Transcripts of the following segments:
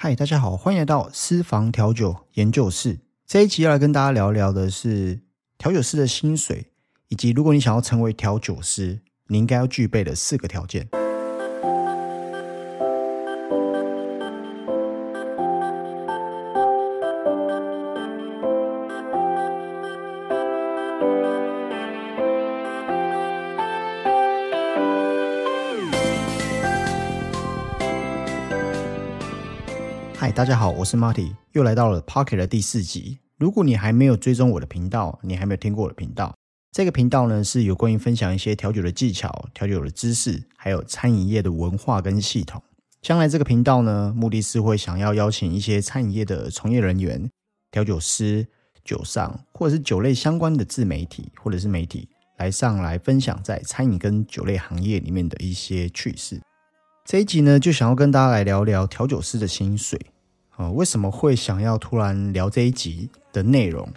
嗨，大家好，欢迎来到私房调酒研究室。这一集要来跟大家聊聊的是调酒师的薪水，以及如果你想要成为调酒师，你应该要具备的四个条件。大家好，我是 Marty，又来到了 Pocket 的第四集。如果你还没有追踪我的频道，你还没有听过我的频道，这个频道呢是有关于分享一些调酒的技巧、调酒的知识，还有餐饮业的文化跟系统。将来这个频道呢，目的是会想要邀请一些餐饮业的从业人员、调酒师、酒商，或者是酒类相关的自媒体或者是媒体来上来分享在餐饮跟酒类行业里面的一些趣事。这一集呢，就想要跟大家来聊聊调酒师的薪水啊。为什么会想要突然聊这一集的内容？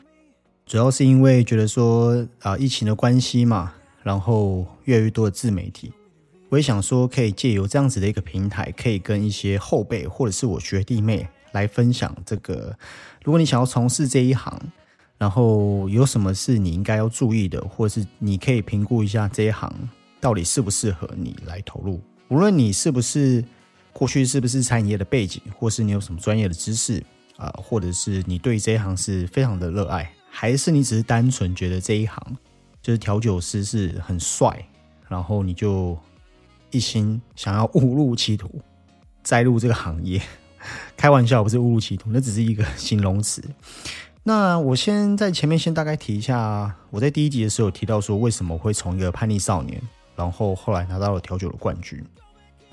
主要是因为觉得说啊，疫情的关系嘛，然后越来越多的自媒体，我也想说可以借由这样子的一个平台，可以跟一些后辈或者是我学弟妹来分享这个。如果你想要从事这一行，然后有什么是你应该要注意的，或者是你可以评估一下这一行到底适不适合你来投入。无论你是不是过去是不是餐饮业的背景，或是你有什么专业的知识啊，或者是你对这一行是非常的热爱，还是你只是单纯觉得这一行就是调酒师是很帅，然后你就一心想要误入歧途，栽入这个行业。开玩笑，不是误入歧途，那只是一个形容词。那我先在前面先大概提一下，我在第一集的时候提到说，为什么会从一个叛逆少年，然后后来拿到了调酒的冠军。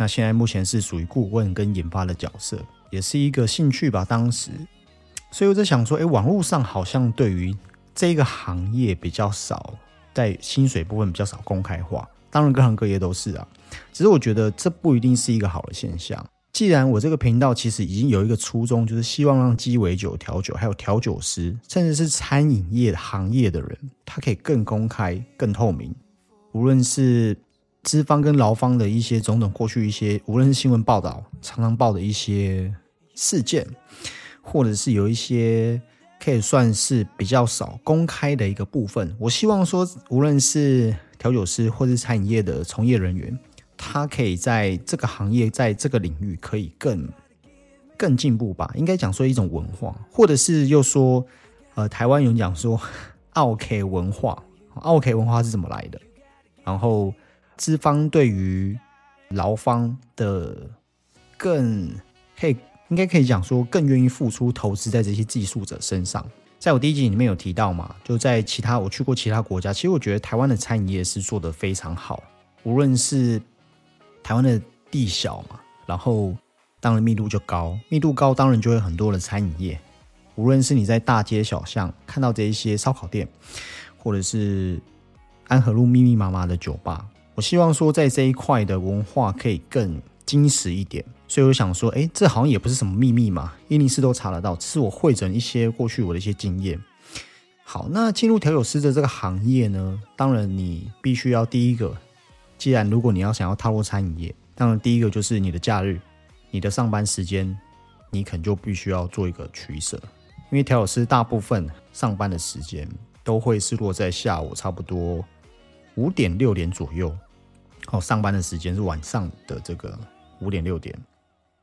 那现在目前是属于顾问跟研发的角色，也是一个兴趣吧。当时，所以我在想说，哎，网络上好像对于这个行业比较少，在薪水部分比较少公开化。当然，各行各业都是啊。只是我觉得这不一定是一个好的现象。既然我这个频道其实已经有一个初衷，就是希望让鸡尾酒调酒，还有调酒师，甚至是餐饮业行业的人，他可以更公开、更透明，无论是。资方跟劳方的一些种种过去一些，无论是新闻报道常常报的一些事件，或者是有一些可以算是比较少公开的一个部分，我希望说，无论是调酒师或是餐饮业的从业人员，他可以在这个行业，在这个领域可以更更进步吧。应该讲说一种文化，或者是又说，呃，台湾有讲说 奥 K 文化，奥 K 文化是怎么来的？然后。资方对于劳方的更可以，应该可以讲说更愿意付出投资在这些技术者身上。在我第一集里面有提到嘛，就在其他我去过其他国家，其实我觉得台湾的餐饮业是做得非常好。无论是台湾的地小嘛，然后当然密度就高，密度高当然就会很多的餐饮业。无论是你在大街小巷看到这一些烧烤店，或者是安和路密密麻麻的酒吧。我希望说，在这一块的文化可以更精实一点，所以我想说，哎，这好像也不是什么秘密嘛，伊尼斯都查得到，只是我会诊一些过去我的一些经验。好，那进入调酒师的这个行业呢，当然你必须要第一个，既然如果你要想要踏入餐饮业，当然第一个就是你的假日，你的上班时间，你可能就必须要做一个取舍，因为调酒师大部分上班的时间都会是落在下午差不多五点六点左右。哦，上班的时间是晚上的这个五点六点，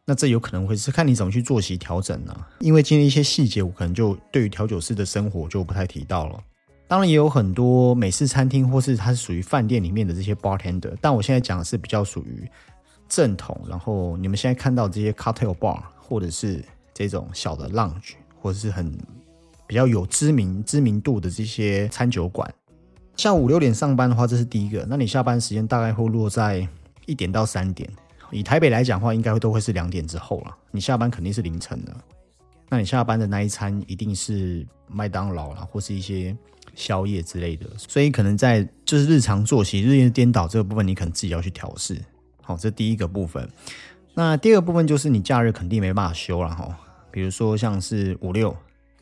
那这有可能会是看你怎么去作息调整呢？因为今天一些细节，我可能就对于调酒师的生活就不太提到了。当然也有很多美式餐厅或是它是属于饭店里面的这些 bartender，但我现在讲的是比较属于正统。然后你们现在看到这些 cocktail bar 或者是这种小的 lounge，或者是很比较有知名知名度的这些餐酒馆。下午五六点上班的话，这是第一个。那你下班时间大概会落在一点到三点。以台北来讲的话，应该都会是两点之后了。你下班肯定是凌晨的。那你下班的那一餐一定是麦当劳啦，或是一些宵夜之类的。所以可能在就是日常作息日夜颠倒这个部分，你可能自己要去调试。好，这第一个部分。那第二个部分就是你假日肯定没办法休了哈。比如说像是五六，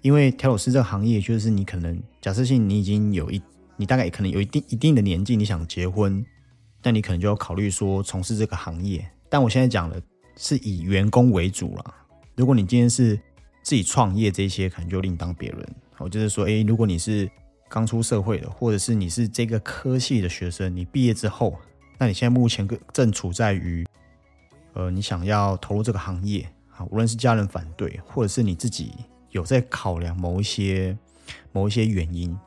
因为调酒师这个行业，就是你可能假设性你已经有一。你大概也可能有一定一定的年纪，你想结婚，那你可能就要考虑说从事这个行业。但我现在讲的是以员工为主了，如果你今天是自己创业，这些可能就另当别论。我，就是说，诶，如果你是刚出社会的，或者是你是这个科系的学生，你毕业之后，那你现在目前正处在于，呃，你想要投入这个行业啊，无论是家人反对，或者是你自己有在考量某一些某一些原因。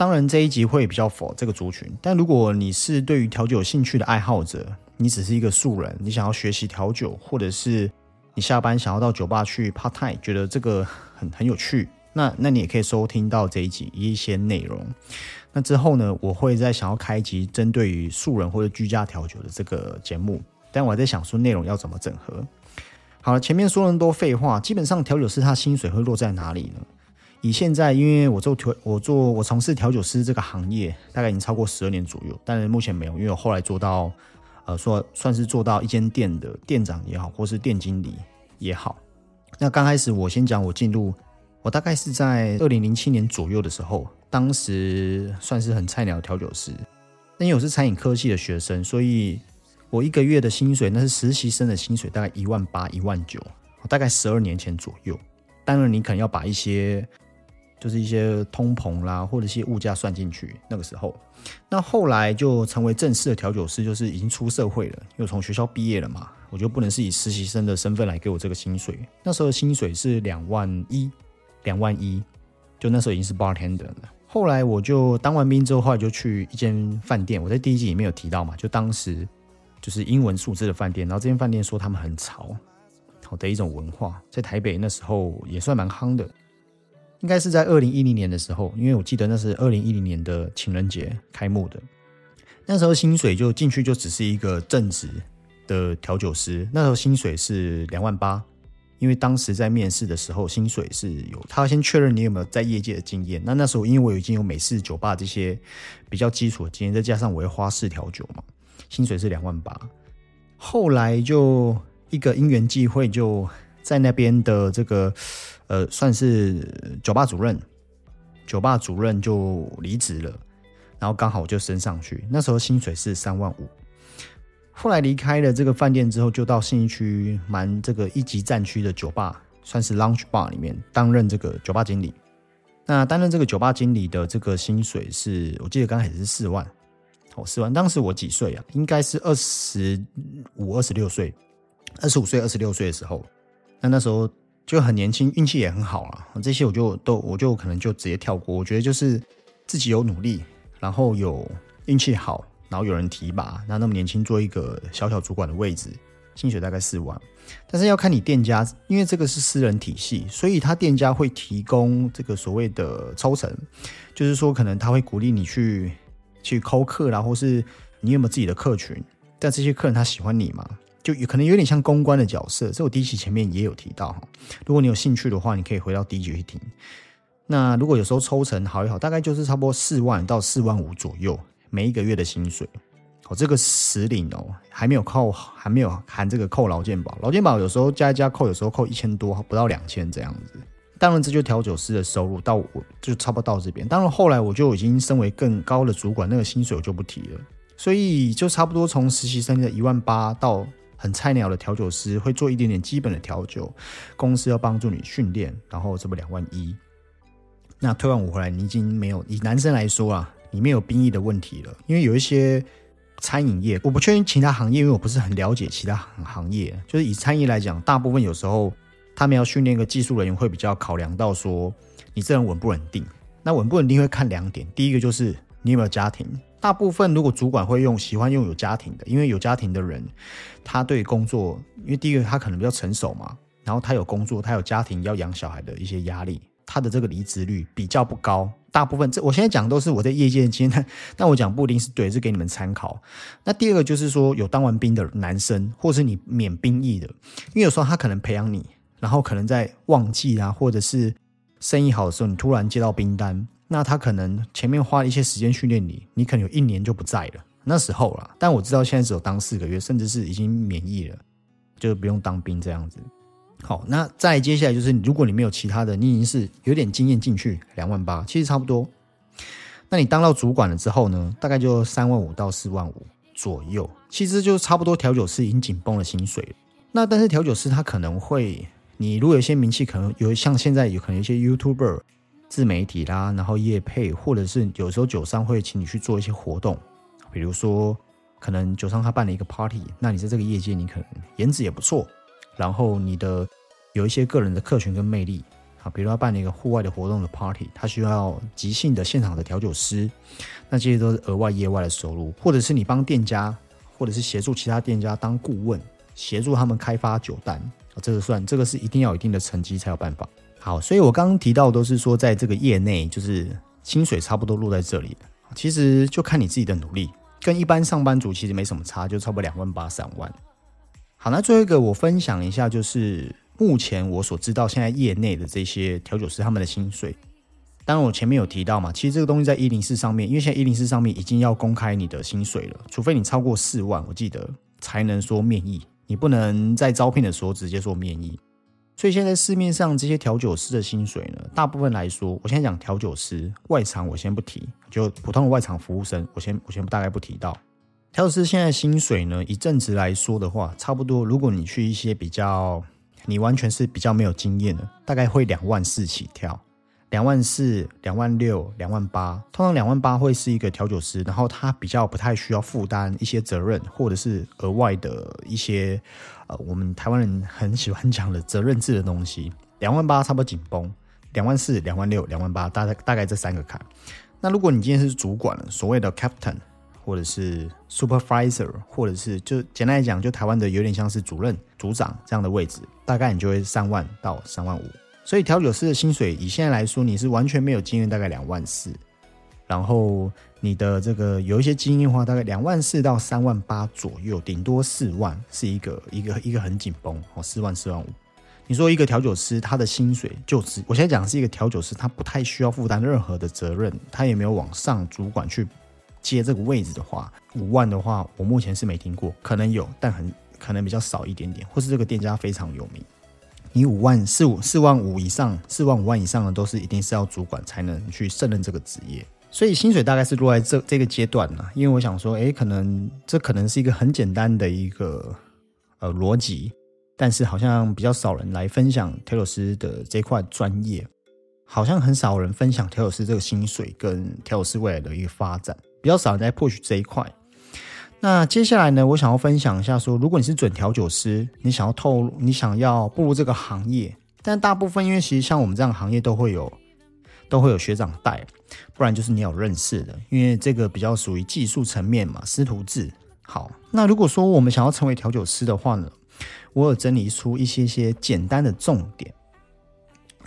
当然，这一集会比较否这个族群。但如果你是对于调酒有兴趣的爱好者，你只是一个素人，你想要学习调酒，或者是你下班想要到酒吧去 part time，觉得这个很很有趣，那那你也可以收听到这一集一些内容。那之后呢，我会再想要开一集针对于素人或者居家调酒的这个节目。但我还在想说内容要怎么整合。好了，前面说了那么多废话，基本上调酒师他薪水会落在哪里呢？以现在，因为我做调，我做我从事调酒师这个行业，大概已经超过十二年左右。但是目前没有，因为我后来做到，呃，说算是做到一间店的店长也好，或是店经理也好。那刚开始我先讲我进入，我大概是在二零零七年左右的时候，当时算是很菜鸟调酒师。那因为我是餐饮科系的学生，所以我一个月的薪水那是实习生的薪水，大概一万八、一万九，大概十二年前左右。当然，你可能要把一些就是一些通膨啦，或者一些物价算进去。那个时候，那后来就成为正式的调酒师，就是已经出社会了，又从学校毕业了嘛，我就不能是以实习生的身份来给我这个薪水。那时候的薪水是两万一，两万一，就那时候已经是 bartender 了。后来我就当完兵之后，后来就去一间饭店。我在第一集里面有提到嘛，就当时就是英文数字的饭店，然后这间饭店说他们很潮，好的一种文化，在台北那时候也算蛮夯的。应该是在二零一零年的时候，因为我记得那是二零一零年的情人节开幕的。那时候薪水就进去就只是一个正职的调酒师，那时候薪水是两万八。因为当时在面试的时候，薪水是有他先确认你有没有在业界的经验。那那时候因为我已经有美式酒吧这些比较基础的经验，再加上我会花式调酒嘛，薪水是两万八。后来就一个因缘际会就。在那边的这个，呃，算是酒吧主任，酒吧主任就离职了，然后刚好我就升上去。那时候薪水是三万五。后来离开了这个饭店之后，就到信义区蛮这个一级战区的酒吧，算是 lounge bar 里面担任这个酒吧经理。那担任这个酒吧经理的这个薪水是我记得刚开始是四万，哦，四万。当时我几岁啊？应该是二十五、二十六岁，二十五岁、二十六岁的时候。那那时候就很年轻，运气也很好啊。这些我就都我就可能就直接跳过。我觉得就是自己有努力，然后有运气好，然后有人提拔，那那么年轻做一个小小主管的位置，薪水大概四万。但是要看你店家，因为这个是私人体系，所以他店家会提供这个所谓的抽成，就是说可能他会鼓励你去去抠客啦，或是你有没有自己的客群，但这些客人他喜欢你吗？就有可能有点像公关的角色，这我第一期前面也有提到哈。如果你有兴趣的话，你可以回到第一集去听。那如果有时候抽成好一好，大概就是差不多四万到四万五左右每一个月的薪水。哦，这个实领哦，还没有扣，还没有含这个扣劳健保。劳健保有时候加一加扣，有时候扣一千多，不到两千这样子。当然，这就调酒师的收入到我就差不多到这边。当然后来我就已经升为更高的主管，那个薪水我就不提了。所以就差不多从实习生的一万八到。很菜鸟的调酒师会做一点点基本的调酒，公司要帮助你训练，然后这么两万一。那退完伍回来，你已经没有以男生来说啊，你没有兵役的问题了。因为有一些餐饮业，我不确定其他行业，因为我不是很了解其他行行业。就是以餐饮来讲，大部分有时候他们要训练一个技术人员，会比较考量到说你这人稳不稳定。那稳不稳定会看两点，第一个就是你有没有家庭。大部分如果主管会用喜欢用有家庭的，因为有家庭的人，他对工作，因为第一个他可能比较成熟嘛，然后他有工作，他有家庭要养小孩的一些压力，他的这个离职率比较不高。大部分这我现在讲都是我在业界的经验，但我讲不一定是对，是给你们参考。那第二个就是说有当完兵的男生，或是你免兵役的，因为有时候他可能培养你，然后可能在旺季啊，或者是生意好的时候，你突然接到兵单。那他可能前面花了一些时间训练你，你可能有一年就不在了，那时候了。但我知道现在只有当四个月，甚至是已经免疫了，就不用当兵这样子。好，那再接下来就是，如果你没有其他的，你已经是有点经验进去，两万八其实差不多。那你当到主管了之后呢，大概就三万五到四万五左右，其实就差不多调酒师已经紧绷了薪水了。那但是调酒师他可能会。你如果有些名气，可能有像现在有可能一些 YouTuber 自媒体啦，然后业配，或者是有时候酒商会请你去做一些活动，比如说可能酒商他办了一个 party，那你在这个业界你可能颜值也不错，然后你的有一些个人的客群跟魅力。啊，比如他办了一个户外的活动的 party，他需要即兴的现场的调酒师，那这些都是额外业外的收入，或者是你帮店家，或者是协助其他店家当顾问，协助他们开发酒单，啊，这个算，这个是一定要有一定的成绩才有办法。好，所以我刚刚提到都是说，在这个业内，就是薪水差不多落在这里，其实就看你自己的努力，跟一般上班族其实没什么差，就差不多两万八三万。好，那最后一个我分享一下就是。目前我所知道，现在业内的这些调酒师他们的薪水，当然我前面有提到嘛，其实这个东西在一零四上面，因为现在一零四上面已经要公开你的薪水了，除非你超过四万，我记得才能说面议，你不能在招聘的时候直接说面议。所以现在市面上这些调酒师的薪水呢，大部分来说，我现在讲调酒师外场我先不提，就普通的外场服务生，我先我先大概不提到。调酒师现在薪水呢，一阵子来说的话，差不多，如果你去一些比较。你完全是比较没有经验的，大概会两万四起跳，两万四、两万六、两万八，通常两万八会是一个调酒师，然后他比较不太需要负担一些责任，或者是额外的一些呃，我们台湾人很喜欢讲的责任制的东西。两万八差不多紧绷，两万四、两万六、两万八，大概大概这三个坎。那如果你今天是主管，所谓的 captain。或者是 supervisor，或者是就简单来讲，就台湾的有点像是主任、组长这样的位置，大概你就会三万到三万五。所以调酒师的薪水以现在来说，你是完全没有经验，大概两万四。然后你的这个有一些经验的话，大概两万四到三万八左右，顶多四万是一个一个一个很紧绷哦，四万四万五。你说一个调酒师他的薪水就是，我现在讲是一个调酒师，他不太需要负担任何的责任，他也没有往上主管去。接这个位置的话，五万的话，我目前是没听过，可能有，但很可能比较少一点点，或是这个店家非常有名。你五万四五四万五以上，四万五万以上的都是一定是要主管才能去胜任这个职业，所以薪水大概是落在这这个阶段呢。因为我想说，诶，可能这可能是一个很简单的一个呃逻辑，但是好像比较少人来分享调酒师的这块专业，好像很少人分享调酒师这个薪水跟调酒师未来的一个发展。比较少人在 push 这一块。那接下来呢，我想要分享一下，说如果你是准调酒师，你想要透露，你想要步入这个行业，但大部分因为其实像我们这样行业都会有，都会有学长带，不然就是你有认识的，因为这个比较属于技术层面嘛，师徒制。好，那如果说我们想要成为调酒师的话呢，我有整理出一些些简单的重点，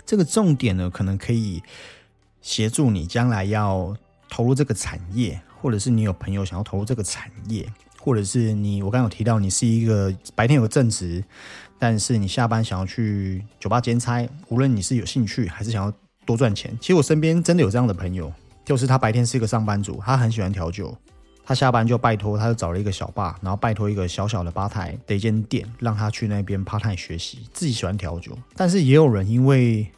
这个重点呢，可能可以协助你将来要。投入这个产业，或者是你有朋友想要投入这个产业，或者是你，我刚有提到你是一个白天有个正职，但是你下班想要去酒吧兼差，无论你是有兴趣还是想要多赚钱，其实我身边真的有这样的朋友，就是他白天是一个上班族，他很喜欢调酒，他下班就拜托，他就找了一个小吧，然后拜托一个小小的吧台的一间店，让他去那边 part time 学习，自己喜欢调酒，但是也有人因为。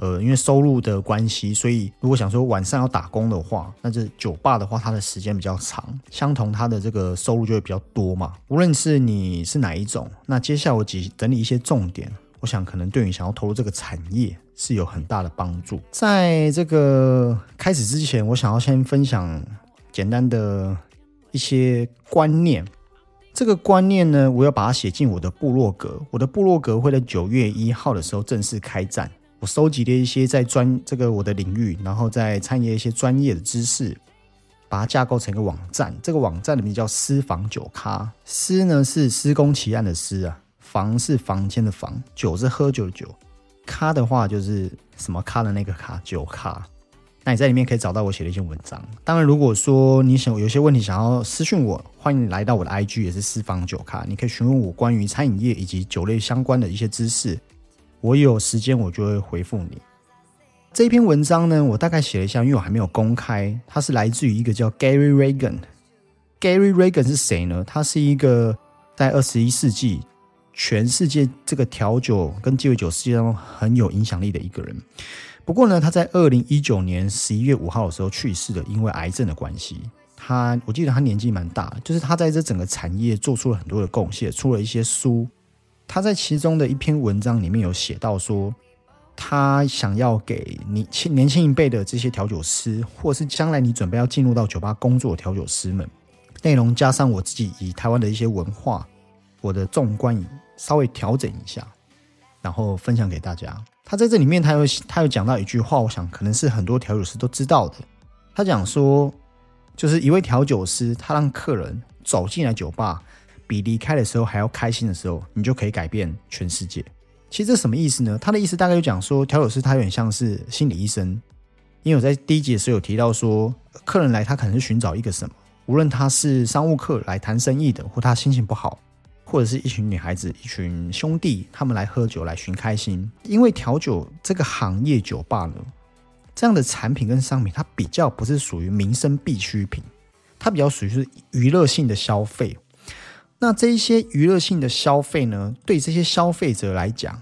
呃，因为收入的关系，所以如果想说晚上要打工的话，那这酒吧的话，它的时间比较长，相同它的这个收入就会比较多嘛。无论是你是哪一种，那接下来我几整理一些重点，我想可能对你想要投入这个产业是有很大的帮助。在这个开始之前，我想要先分享简单的一些观念。这个观念呢，我要把它写进我的部落格，我的部落格会在九月一号的时候正式开战。我收集了一些在专这个我的领域，然后在参与一些专业的知识，把它架构成一个网站。这个网站的名叫“私房酒咖”，私呢是施工奇案的私啊，房是房间的房，酒是喝酒的酒，咖的话就是什么咖的那个咖，酒咖。那你在里面可以找到我写的一些文章。当然，如果说你想有些问题想要私信我，欢迎来到我的 IG，也是私房酒咖，你可以询问我关于餐饮业以及酒类相关的一些知识。我有时间，我就会回复你。这篇文章呢，我大概写了一下，因为我还没有公开。它是来自于一个叫 Gary Reagan。Gary Reagan 是谁呢？他是一个在二十一世纪全世界这个调酒跟鸡尾酒世界当中很有影响力的一个人。不过呢，他在二零一九年十一月五号的时候去世了，因为癌症的关系。他我记得他年纪蛮大，就是他在这整个产业做出了很多的贡献，出了一些书。他在其中的一篇文章里面有写到说，他想要给你轻年轻一辈的这些调酒师，或是将来你准备要进入到酒吧工作的调酒师们，内容加上我自己以台湾的一些文化，我的纵观稍微调整一下，然后分享给大家。他在这里面，他有他有讲到一句话，我想可能是很多调酒师都知道的。他讲说，就是一位调酒师，他让客人走进来酒吧，比离开的时候还要开心的时候，你就可以改变全世界。其实这什么意思呢？他的意思大概就讲说，调酒师他有点像是心理医生，因为我在第一集的时候有提到说，客人来他可能是寻找一个什么，无论他是商务客来谈生意的，或他心情不好。或者是一群女孩子、一群兄弟，他们来喝酒来寻开心。因为调酒这个行业，酒吧呢，这样的产品跟商品，它比较不是属于民生必需品，它比较属于是娱乐性的消费。那这一些娱乐性的消费呢，对这些消费者来讲，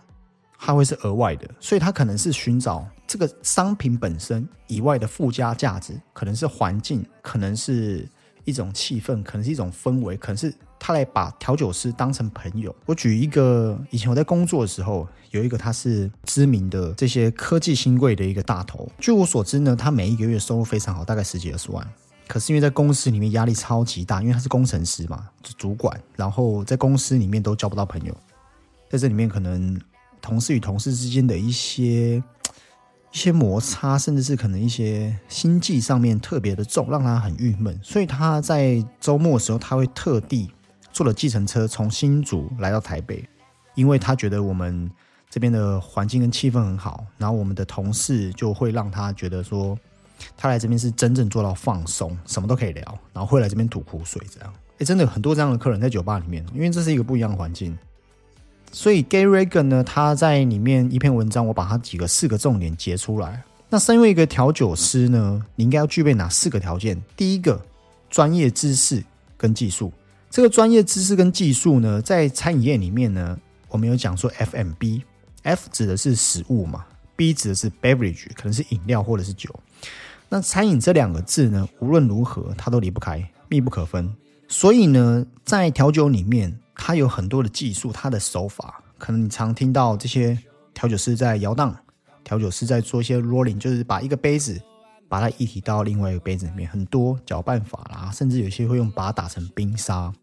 它会是额外的，所以它可能是寻找这个商品本身以外的附加价值，可能是环境，可能是一种气氛，可能是一种氛围，可能是。他来把调酒师当成朋友。我举一个，以前我在工作的时候，有一个他是知名的这些科技新贵的一个大头。据我所知呢，他每一个月收入非常好，大概十几二十万。可是因为在公司里面压力超级大，因为他是工程师嘛，主管，然后在公司里面都交不到朋友，在这里面可能同事与同事之间的一些。一些摩擦，甚至是可能一些心计上面特别的重，让他很郁闷。所以他在周末的时候，他会特地坐了计程车从新竹来到台北，因为他觉得我们这边的环境跟气氛很好，然后我们的同事就会让他觉得说，他来这边是真正做到放松，什么都可以聊，然后会来这边吐苦水这样。哎，真的很多这样的客人在酒吧里面，因为这是一个不一样的环境。所以 Gary Regan 呢，他在里面一篇文章，我把他几个四个重点截出来。那身为一个调酒师呢，你应该要具备哪四个条件？第一个，专业知识跟技术。这个专业知识跟技术呢，在餐饮业里面呢，我们有讲说 FMB，F 指的是食物嘛，B 指的是 beverage，可能是饮料或者是酒。那餐饮这两个字呢，无论如何它都离不开，密不可分。所以呢，在调酒里面。它有很多的技术，它的手法可能你常听到这些调酒师在摇荡，调酒师在做一些 rolling，就是把一个杯子把它一提到另外一个杯子里面，很多搅拌法啦，甚至有些会用把它打成冰沙。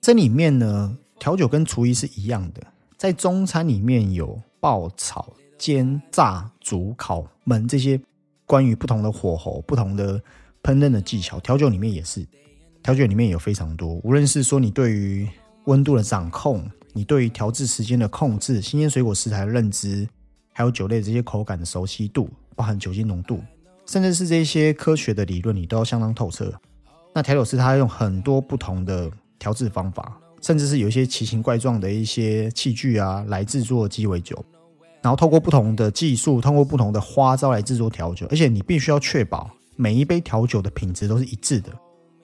这里面呢，调酒跟厨艺是一样的，在中餐里面有爆、炒、煎、炸、煮、烤、焖这些关于不同的火候、不同的烹饪的技巧，调酒里面也是，调酒里面有非常多，无论是说你对于温度的掌控，你对于调制时间的控制，新鲜水果食材的认知，还有酒类这些口感的熟悉度，包含酒精浓度，甚至是这些科学的理论，你都要相当透彻。那调酒师他用很多不同的调制方法，甚至是有一些奇形怪状的一些器具啊，来制作鸡尾酒，然后透过不同的技术，通过不同的花招来制作调酒，而且你必须要确保每一杯调酒的品质都是一致的。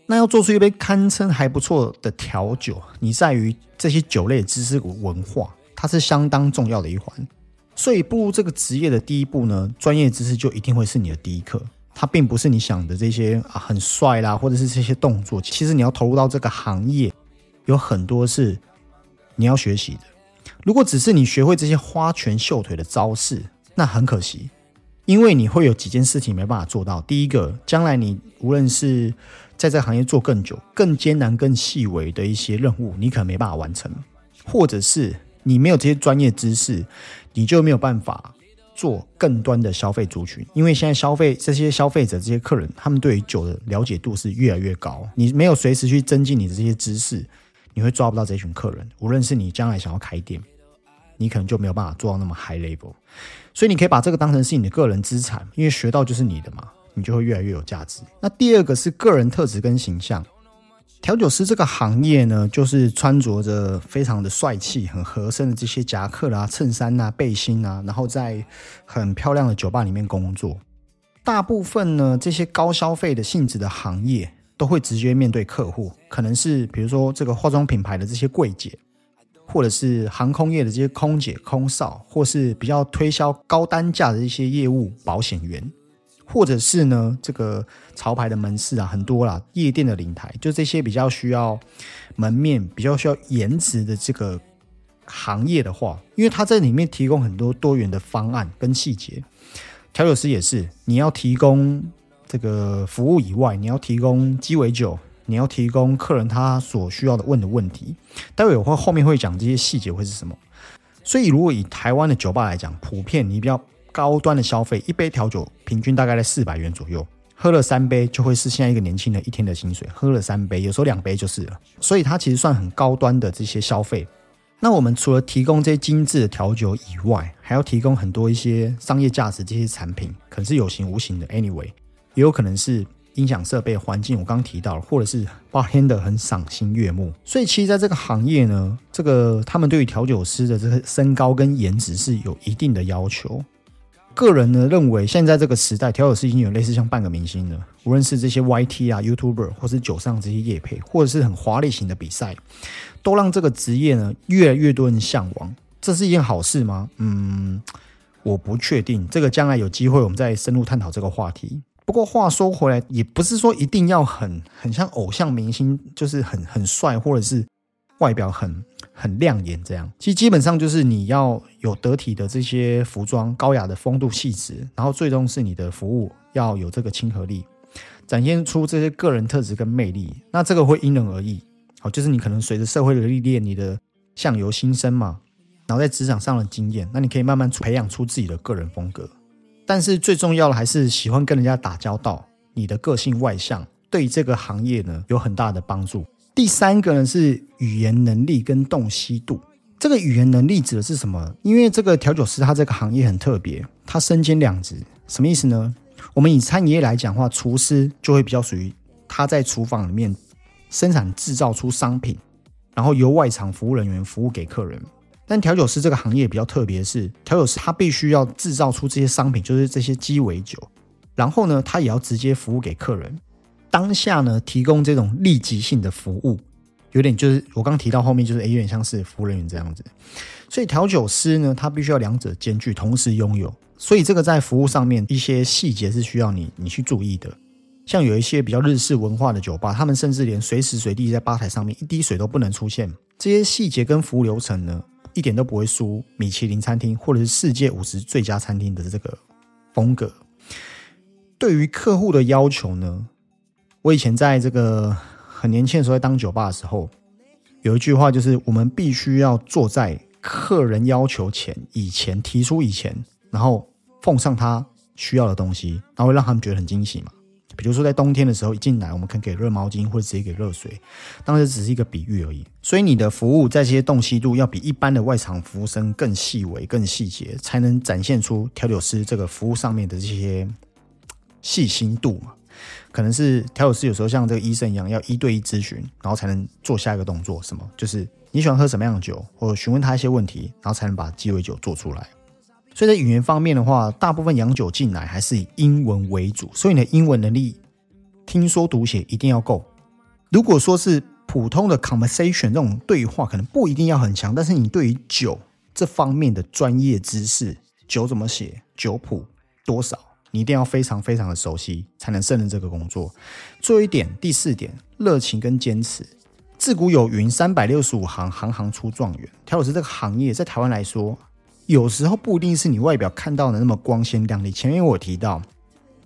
那要做出一杯堪称还不错的调酒，你在于这些酒类知识文化，它是相当重要的一环。所以步入这个职业的第一步呢，专业知识就一定会是你的第一课。它并不是你想的这些啊很帅啦，或者是这些动作。其实你要投入到这个行业，有很多是你要学习的。如果只是你学会这些花拳绣腿的招式，那很可惜，因为你会有几件事情没办法做到。第一个，将来你无论是在这行业做更久、更艰难、更细微的一些任务，你可能没办法完成，或者是你没有这些专业知识，你就没有办法做更端的消费族群。因为现在消费这些消费者、这些客人，他们对于酒的了解度是越来越高。你没有随时去增进你的这些知识，你会抓不到这群客人。无论是你将来想要开店，你可能就没有办法做到那么 high level。所以你可以把这个当成是你的个人资产，因为学到就是你的嘛。你就会越来越有价值。那第二个是个人特质跟形象。调酒师这个行业呢，就是穿着着非常的帅气、很合身的这些夹克啦、衬衫啊、背心啊，然后在很漂亮的酒吧里面工作。大部分呢，这些高消费的性质的行业，都会直接面对客户，可能是比如说这个化妆品牌的这些柜姐，或者是航空业的这些空姐、空少，或是比较推销高单价的一些业务保险员。或者是呢，这个潮牌的门市啊，很多啦，夜店的领台，就这些比较需要门面、比较需要颜值的这个行业的话，因为它在里面提供很多多元的方案跟细节。调酒师也是，你要提供这个服务以外，你要提供鸡尾酒，你要提供客人他所需要的问的问题。待会我会后面会讲这些细节会是什么。所以，如果以台湾的酒吧来讲，普遍你比较高端的消费，一杯调酒平均大概在四百元左右。喝了三杯就会是现在一个年轻人一天的薪水。喝了三杯，有时候两杯就是了。所以它其实算很高端的这些消费。那我们除了提供这些精致的调酒以外，还要提供很多一些商业价值这些产品，可能是有形无形的。Anyway，也有可能是音响设备、环境，我刚提到了，或者是八天的很赏心悦目。所以其实在这个行业呢，这个他们对于调酒师的这个身高跟颜值是有一定的要求。个人呢认为，现在这个时代，调酒师已经有类似像半个明星了。无论是这些 YT 啊、YouTuber，或是酒上这些夜配，或者是很华丽型的比赛，都让这个职业呢越来越多人向往。这是一件好事吗？嗯，我不确定。这个将来有机会，我们再深入探讨这个话题。不过话说回来，也不是说一定要很很像偶像明星，就是很很帅，或者是外表很。很亮眼，这样其实基本上就是你要有得体的这些服装、高雅的风度气质，然后最终是你的服务要有这个亲和力，展现出这些个人特质跟魅力。那这个会因人而异，好，就是你可能随着社会的历练，你的相由心生嘛，然后在职场上的经验，那你可以慢慢培养出自己的个人风格。但是最重要的还是喜欢跟人家打交道，你的个性外向，对这个行业呢有很大的帮助。第三个呢是语言能力跟洞悉度。这个语言能力指的是什么？因为这个调酒师他这个行业很特别，他身兼两职，什么意思呢？我们以餐饮业来讲话，厨师就会比较属于他在厨房里面生产制造出商品，然后由外场服务人员服务给客人。但调酒师这个行业比较特别，是调酒师他必须要制造出这些商品，就是这些鸡尾酒，然后呢，他也要直接服务给客人。当下呢，提供这种立即性的服务，有点就是我刚提到后面就是，有点像是服务人员这样子。所以调酒师呢，他必须要两者兼具，同时拥有。所以这个在服务上面一些细节是需要你你去注意的。像有一些比较日式文化的酒吧，他们甚至连随时随地在吧台上面一滴水都不能出现。这些细节跟服务流程呢，一点都不会输米其林餐厅或者是世界五十最佳餐厅的这个风格。对于客户的要求呢？我以前在这个很年轻的时候，在当酒吧的时候，有一句话就是：我们必须要坐在客人要求前以前提出以前，然后奉上他需要的东西，然后让他们觉得很惊喜嘛。比如说在冬天的时候，一进来我们可以给热毛巾或者直接给热水，当时只是一个比喻而已。所以你的服务在这些洞悉度要比一般的外场服务生更细微、更细节，才能展现出调酒师这个服务上面的这些细心度嘛。可能是调酒师有时候像这个医生一样，要一对一咨询，然后才能做下一个动作。什么？就是你喜欢喝什么样的酒，或者询问他一些问题，然后才能把鸡尾酒做出来。所以在语言方面的话，大部分洋酒进来还是以英文为主，所以你的英文能力听说读写一定要够。如果说是普通的 conversation 这种对话，可能不一定要很强，但是你对于酒这方面的专业知识，酒怎么写，酒谱多少？你一定要非常非常的熟悉，才能胜任这个工作。最后一点，第四点，热情跟坚持。自古有云：三百六十五行，行行出状元。调酒师这个行业，在台湾来说，有时候不一定是你外表看到的那么光鲜亮丽。前面我提到，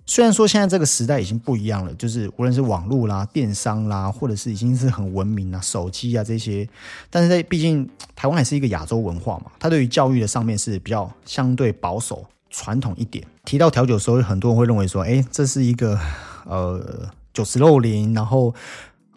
虽然说现在这个时代已经不一样了，就是无论是网络啦、电商啦，或者是已经是很文明啊、手机啊这些，但是在毕竟台湾还是一个亚洲文化嘛，它对于教育的上面是比较相对保守。传统一点，提到调酒的时候，很多人会认为说，哎，这是一个呃酒池肉林，然后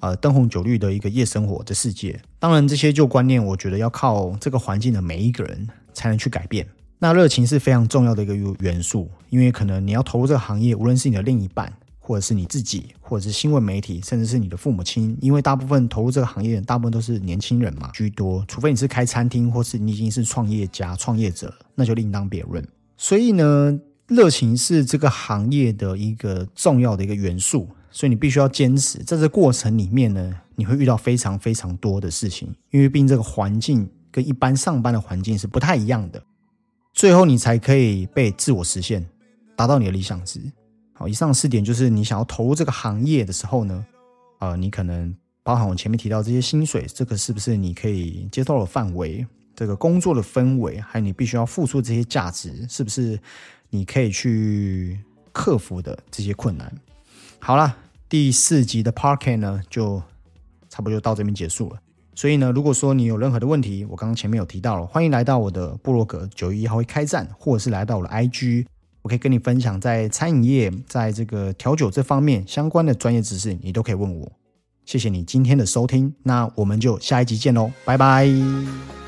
呃灯红酒绿的一个夜生活的世界。当然，这些旧观念，我觉得要靠这个环境的每一个人才能去改变。那热情是非常重要的一个元素，因为可能你要投入这个行业，无论是你的另一半，或者是你自己，或者是新闻媒体，甚至是你的父母亲，因为大部分投入这个行业，大部分都是年轻人嘛居多，除非你是开餐厅，或是你已经是创业家、创业者，那就另当别论。所以呢，热情是这个行业的一个重要的一个元素，所以你必须要坚持。在这过程里面呢，你会遇到非常非常多的事情，因为毕竟这个环境跟一般上班的环境是不太一样的。最后你才可以被自我实现，达到你的理想值。好，以上四点就是你想要投入这个行业的时候呢，呃，你可能包含我前面提到这些薪水，这个是不是你可以接受的范围？这个工作的氛围，还有你必须要付出这些价值，是不是你可以去克服的这些困难？好了，第四集的 parking 呢，就差不多就到这边结束了。所以呢，如果说你有任何的问题，我刚刚前面有提到了，欢迎来到我的部落格，九月一号会开战，或者是来到我的 IG，我可以跟你分享在餐饮业，在这个调酒这方面相关的专业知识，你都可以问我。谢谢你今天的收听，那我们就下一集见喽，拜拜。